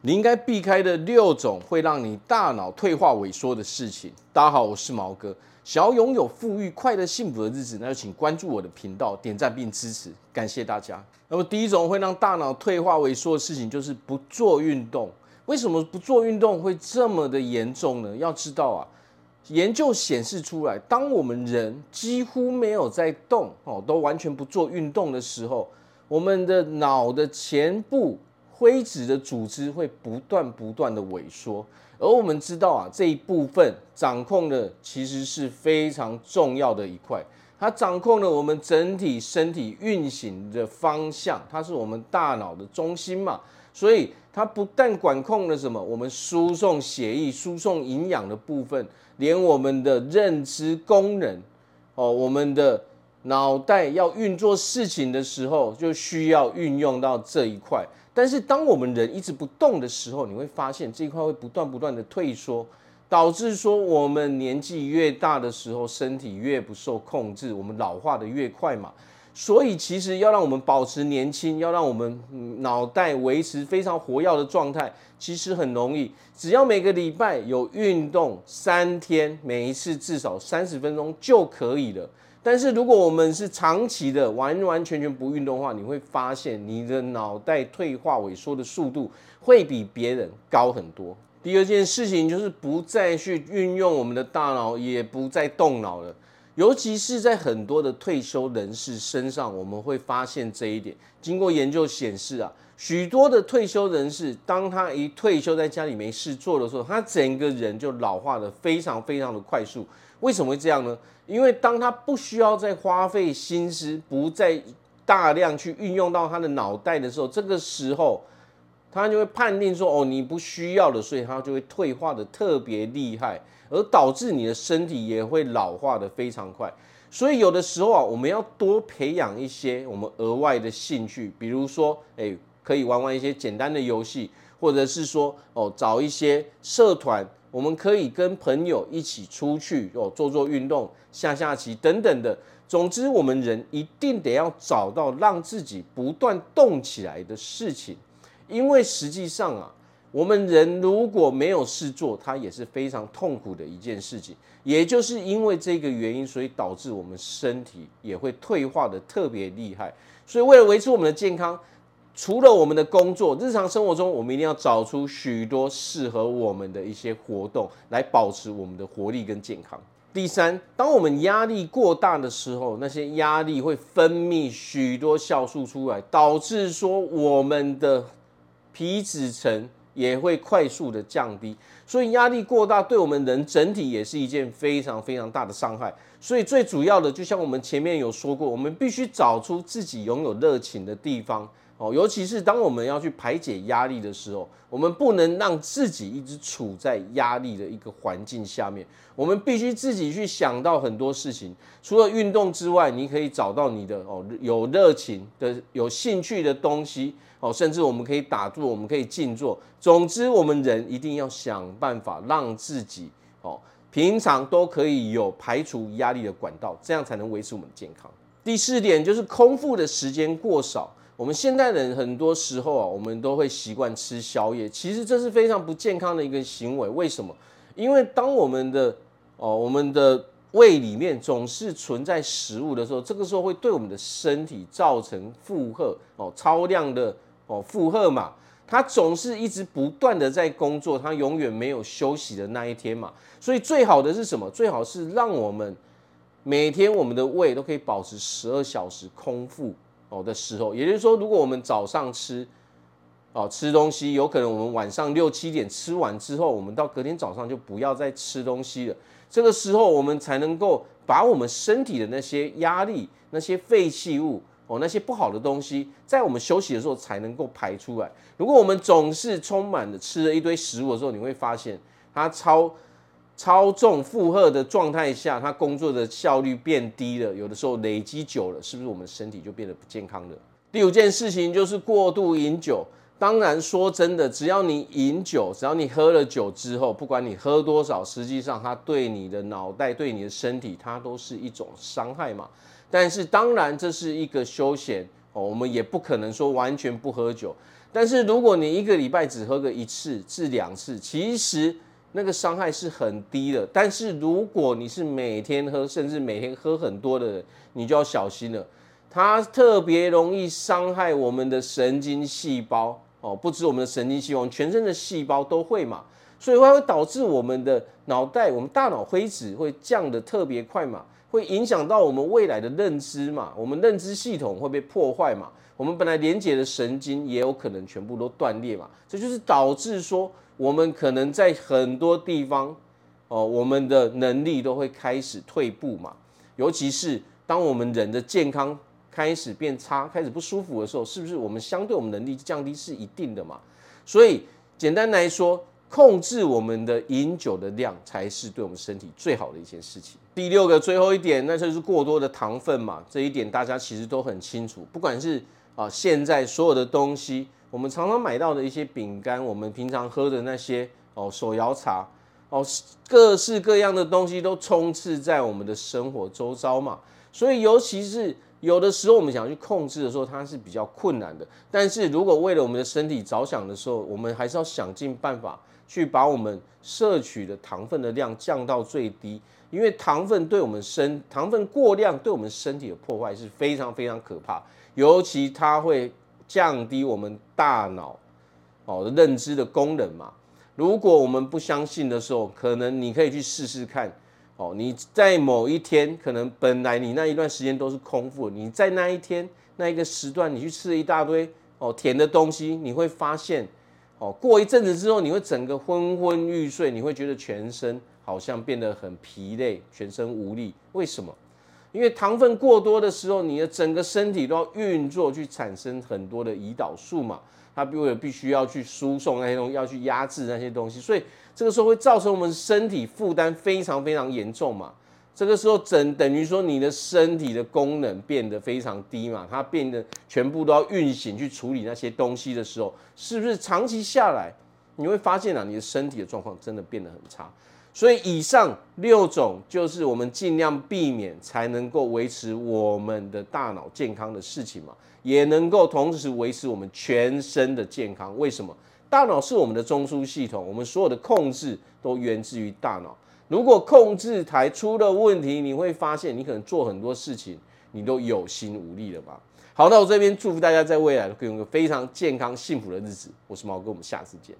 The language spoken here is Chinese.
你应该避开的六种会让你大脑退化萎缩的事情。大家好，我是毛哥。想要拥有富裕、快乐、幸福的日子，那就请关注我的频道，点赞并支持，感谢大家。那么第一种会让大脑退化萎缩的事情，就是不做运动。为什么不做运动会这么的严重呢？要知道啊，研究显示出来，当我们人几乎没有在动哦，都完全不做运动的时候，我们的脑的前部灰质的组织会不断不断的萎缩。而我们知道啊，这一部分掌控的其实是非常重要的一块，它掌控了我们整体身体运行的方向，它是我们大脑的中心嘛，所以它不但管控了什么，我们输送血液、输送营养的部分，连我们的认知功能，哦，我们的脑袋要运作事情的时候，就需要运用到这一块。但是当我们人一直不动的时候，你会发现这一块会不断不断的退缩，导致说我们年纪越大的时候，身体越不受控制，我们老化的越快嘛。所以其实要让我们保持年轻，要让我们脑袋维持非常活跃的状态，其实很容易，只要每个礼拜有运动三天，每一次至少三十分钟就可以了。但是如果我们是长期的完完全全不运动的话，你会发现你的脑袋退化萎缩的速度会比别人高很多。第二件事情就是不再去运用我们的大脑，也不再动脑了。尤其是在很多的退休人士身上，我们会发现这一点。经过研究显示啊，许多的退休人士，当他一退休在家里没事做的时候，他整个人就老化得非常非常的快速。为什么会这样呢？因为当他不需要再花费心思，不再大量去运用到他的脑袋的时候，这个时候他就会判定说：“哦，你不需要了。”所以他就会退化的特别厉害，而导致你的身体也会老化的非常快。所以有的时候啊，我们要多培养一些我们额外的兴趣，比如说，诶，可以玩玩一些简单的游戏，或者是说，哦，找一些社团。我们可以跟朋友一起出去哦，做做运动、下下棋等等的。总之，我们人一定得要找到让自己不断动起来的事情，因为实际上啊，我们人如果没有事做，它也是非常痛苦的一件事情。也就是因为这个原因，所以导致我们身体也会退化的特别厉害。所以，为了维持我们的健康，除了我们的工作，日常生活中，我们一定要找出许多适合我们的一些活动，来保持我们的活力跟健康。第三，当我们压力过大的时候，那些压力会分泌许多酵素出来，导致说我们的皮脂层也会快速的降低。所以压力过大，对我们人整体也是一件非常非常大的伤害。所以最主要的，就像我们前面有说过，我们必须找出自己拥有热情的地方。哦，尤其是当我们要去排解压力的时候，我们不能让自己一直处在压力的一个环境下面。我们必须自己去想到很多事情。除了运动之外，你可以找到你的哦有热情的、有兴趣的东西哦，甚至我们可以打坐，我们可以静坐。总之，我们人一定要想办法让自己哦平常都可以有排除压力的管道，这样才能维持我们的健康。第四点就是空腹的时间过少。我们现代人很多时候啊，我们都会习惯吃宵夜，其实这是非常不健康的一个行为。为什么？因为当我们的哦，我们的胃里面总是存在食物的时候，这个时候会对我们的身体造成负荷哦，超量的哦负荷嘛。它总是一直不断的在工作，它永远没有休息的那一天嘛。所以最好的是什么？最好是让我们每天我们的胃都可以保持十二小时空腹。哦的时候，也就是说，如果我们早上吃，哦吃东西，有可能我们晚上六七点吃完之后，我们到隔天早上就不要再吃东西了。这个时候，我们才能够把我们身体的那些压力、那些废弃物、哦那些不好的东西，在我们休息的时候才能够排出来。如果我们总是充满了吃了一堆食物的时候，你会发现它超。超重负荷的状态下，他工作的效率变低了。有的时候累积久了，是不是我们身体就变得不健康了？第五件事情就是过度饮酒。当然，说真的，只要你饮酒，只要你喝了酒之后，不管你喝多少，实际上它对你的脑袋、对你的身体，它都是一种伤害嘛。但是，当然这是一个休闲哦，我们也不可能说完全不喝酒。但是如果你一个礼拜只喝个一次至两次，其实那个伤害是很低的。但是如果你是每天喝，甚至每天喝很多的人，你就要小心了。它特别容易伤害我们的神经细胞哦，不止我们的神经细胞，全身的细胞都会嘛。所以它会导致我们的脑袋，我们大脑灰质会降得特别快嘛，会影响到我们未来的认知嘛，我们认知系统会被破坏嘛，我们本来连接的神经也有可能全部都断裂嘛，这就是导致说我们可能在很多地方哦，我们的能力都会开始退步嘛，尤其是当我们人的健康开始变差、开始不舒服的时候，是不是我们相对我们能力降低是一定的嘛？所以简单来说。控制我们的饮酒的量，才是对我们身体最好的一件事情。第六个，最后一点，那就是过多的糖分嘛。这一点大家其实都很清楚。不管是啊，现在所有的东西，我们常常买到的一些饼干，我们平常喝的那些哦手摇茶哦，各式各样的东西都充斥在我们的生活周遭嘛。所以，尤其是有的时候我们想去控制的时候，它是比较困难的。但是如果为了我们的身体着想的时候，我们还是要想尽办法。去把我们摄取的糖分的量降到最低，因为糖分对我们身糖分过量对我们身体的破坏是非常非常可怕，尤其它会降低我们大脑哦的认知的功能嘛。如果我们不相信的时候，可能你可以去试试看哦。你在某一天，可能本来你那一段时间都是空腹，你在那一天那一个时段，你去吃了一大堆哦甜的东西，你会发现。哦，过一阵子之后，你会整个昏昏欲睡，你会觉得全身好像变得很疲累，全身无力。为什么？因为糖分过多的时候，你的整个身体都要运作去产生很多的胰岛素嘛，它必为必须要去输送那些东西，要去压制那些东西，所以这个时候会造成我们身体负担非常非常严重嘛。这个时候整等于说你的身体的功能变得非常低嘛，它变得全部都要运行去处理那些东西的时候，是不是长期下来你会发现啊，你的身体的状况真的变得很差。所以以上六种就是我们尽量避免才能够维持我们的大脑健康的事情嘛，也能够同时维持我们全身的健康。为什么？大脑是我们的中枢系统，我们所有的控制都源自于大脑。如果控制台出了问题，你会发现你可能做很多事情，你都有心无力了吧？好，那我这边祝福大家在未来都可以有个非常健康幸福的日子。我是毛哥，我们下次见。